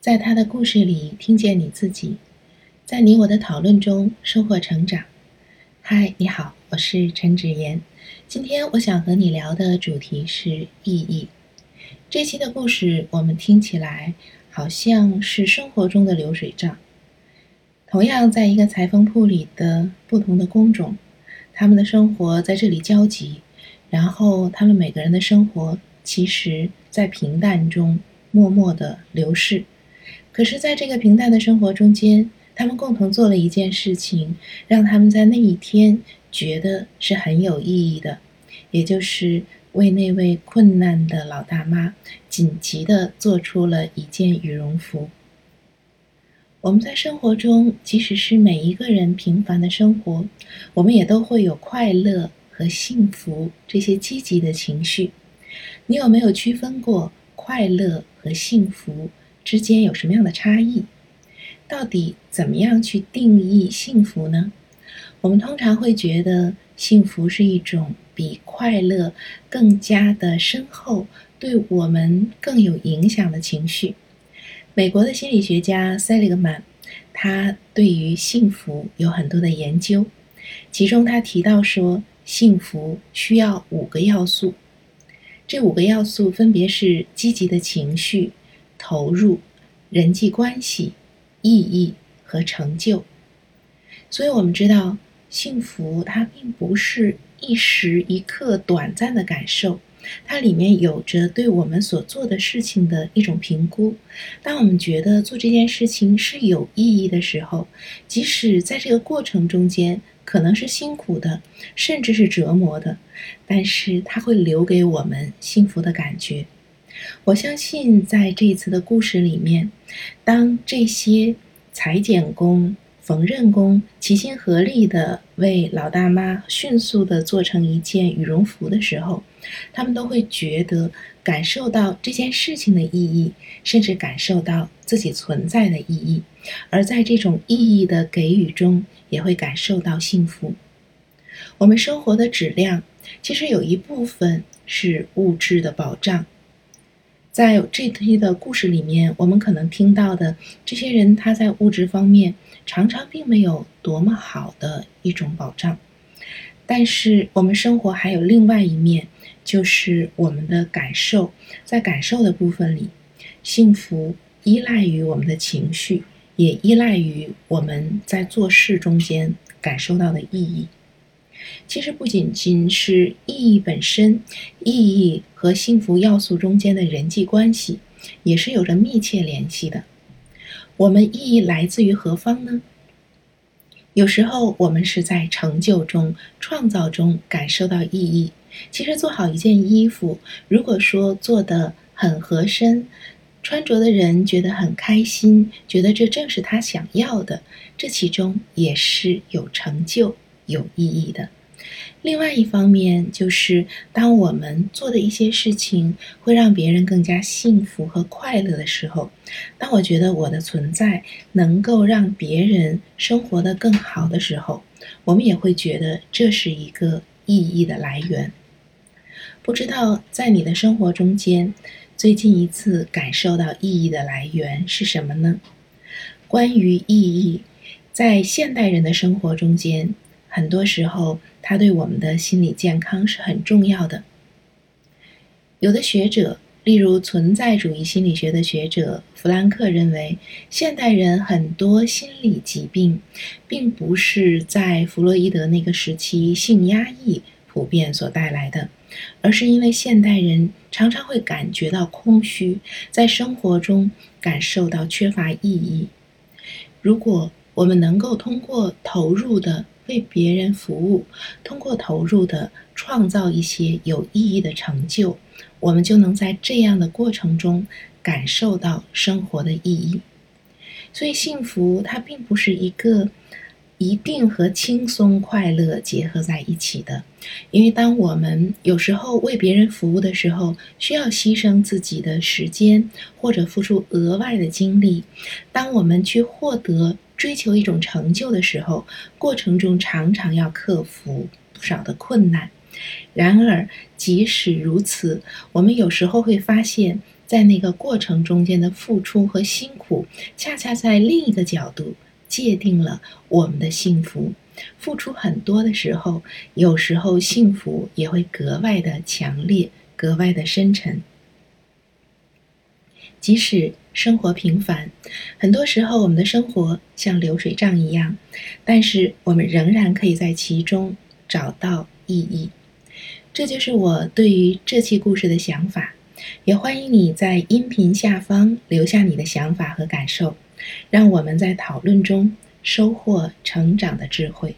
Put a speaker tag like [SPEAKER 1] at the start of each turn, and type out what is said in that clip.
[SPEAKER 1] 在他的故事里听见你自己，在你我的讨论中收获成长。嗨，你好，我是陈芷妍。今天我想和你聊的主题是意义。这期的故事我们听起来好像是生活中的流水账。同样，在一个裁缝铺里的不同的工种，他们的生活在这里交集，然后他们每个人的生活其实。在平淡中默默的流逝，可是，在这个平淡的生活中间，他们共同做了一件事情，让他们在那一天觉得是很有意义的，也就是为那位困难的老大妈紧急的做出了一件羽绒服。我们在生活中，即使是每一个人平凡的生活，我们也都会有快乐和幸福这些积极的情绪。你有没有区分过快乐和幸福之间有什么样的差异？到底怎么样去定义幸福呢？我们通常会觉得幸福是一种比快乐更加的深厚、对我们更有影响的情绪。美国的心理学家塞利格曼，他对于幸福有很多的研究，其中他提到说，幸福需要五个要素。这五个要素分别是积极的情绪、投入、人际关系、意义和成就。所以，我们知道，幸福它并不是一时一刻短暂的感受，它里面有着对我们所做的事情的一种评估。当我们觉得做这件事情是有意义的时候，即使在这个过程中间，可能是辛苦的，甚至是折磨的，但是它会留给我们幸福的感觉。我相信，在这一次的故事里面，当这些裁剪工、缝纫工齐心合力的为老大妈迅速的做成一件羽绒服的时候，他们都会觉得感受到这件事情的意义，甚至感受到自己存在的意义。而在这种意义的给予中，也会感受到幸福。我们生活的质量，其实有一部分是物质的保障。在这批的故事里面，我们可能听到的这些人，他在物质方面常常并没有多么好的一种保障。但是，我们生活还有另外一面，就是我们的感受。在感受的部分里，幸福依赖于我们的情绪。也依赖于我们在做事中间感受到的意义。其实不仅仅是意义本身，意义和幸福要素中间的人际关系也是有着密切联系的。我们意义来自于何方呢？有时候我们是在成就中、创造中感受到意义。其实做好一件衣服，如果说做的很合身。穿着的人觉得很开心，觉得这正是他想要的，这其中也是有成就、有意义的。另外一方面，就是当我们做的一些事情会让别人更加幸福和快乐的时候，当我觉得我的存在能够让别人生活的更好的时候，我们也会觉得这是一个意义的来源。不知道在你的生活中间。最近一次感受到意义的来源是什么呢？关于意义，在现代人的生活中间，很多时候它对我们的心理健康是很重要的。有的学者，例如存在主义心理学的学者弗兰克认为，现代人很多心理疾病，并不是在弗洛伊德那个时期性压抑普遍所带来的。而是因为现代人常常会感觉到空虚，在生活中感受到缺乏意义。如果我们能够通过投入的为别人服务，通过投入的创造一些有意义的成就，我们就能在这样的过程中感受到生活的意义。所以，幸福它并不是一个。一定和轻松快乐结合在一起的，因为当我们有时候为别人服务的时候，需要牺牲自己的时间或者付出额外的精力；当我们去获得、追求一种成就的时候，过程中常常要克服不少的困难。然而，即使如此，我们有时候会发现，在那个过程中间的付出和辛苦，恰恰在另一个角度界定了我们的幸福。付出很多的时候，有时候幸福也会格外的强烈，格外的深沉。即使生活平凡，很多时候我们的生活像流水账一样，但是我们仍然可以在其中找到意义。这就是我对于这期故事的想法。也欢迎你在音频下方留下你的想法和感受，让我们在讨论中收获成长的智慧。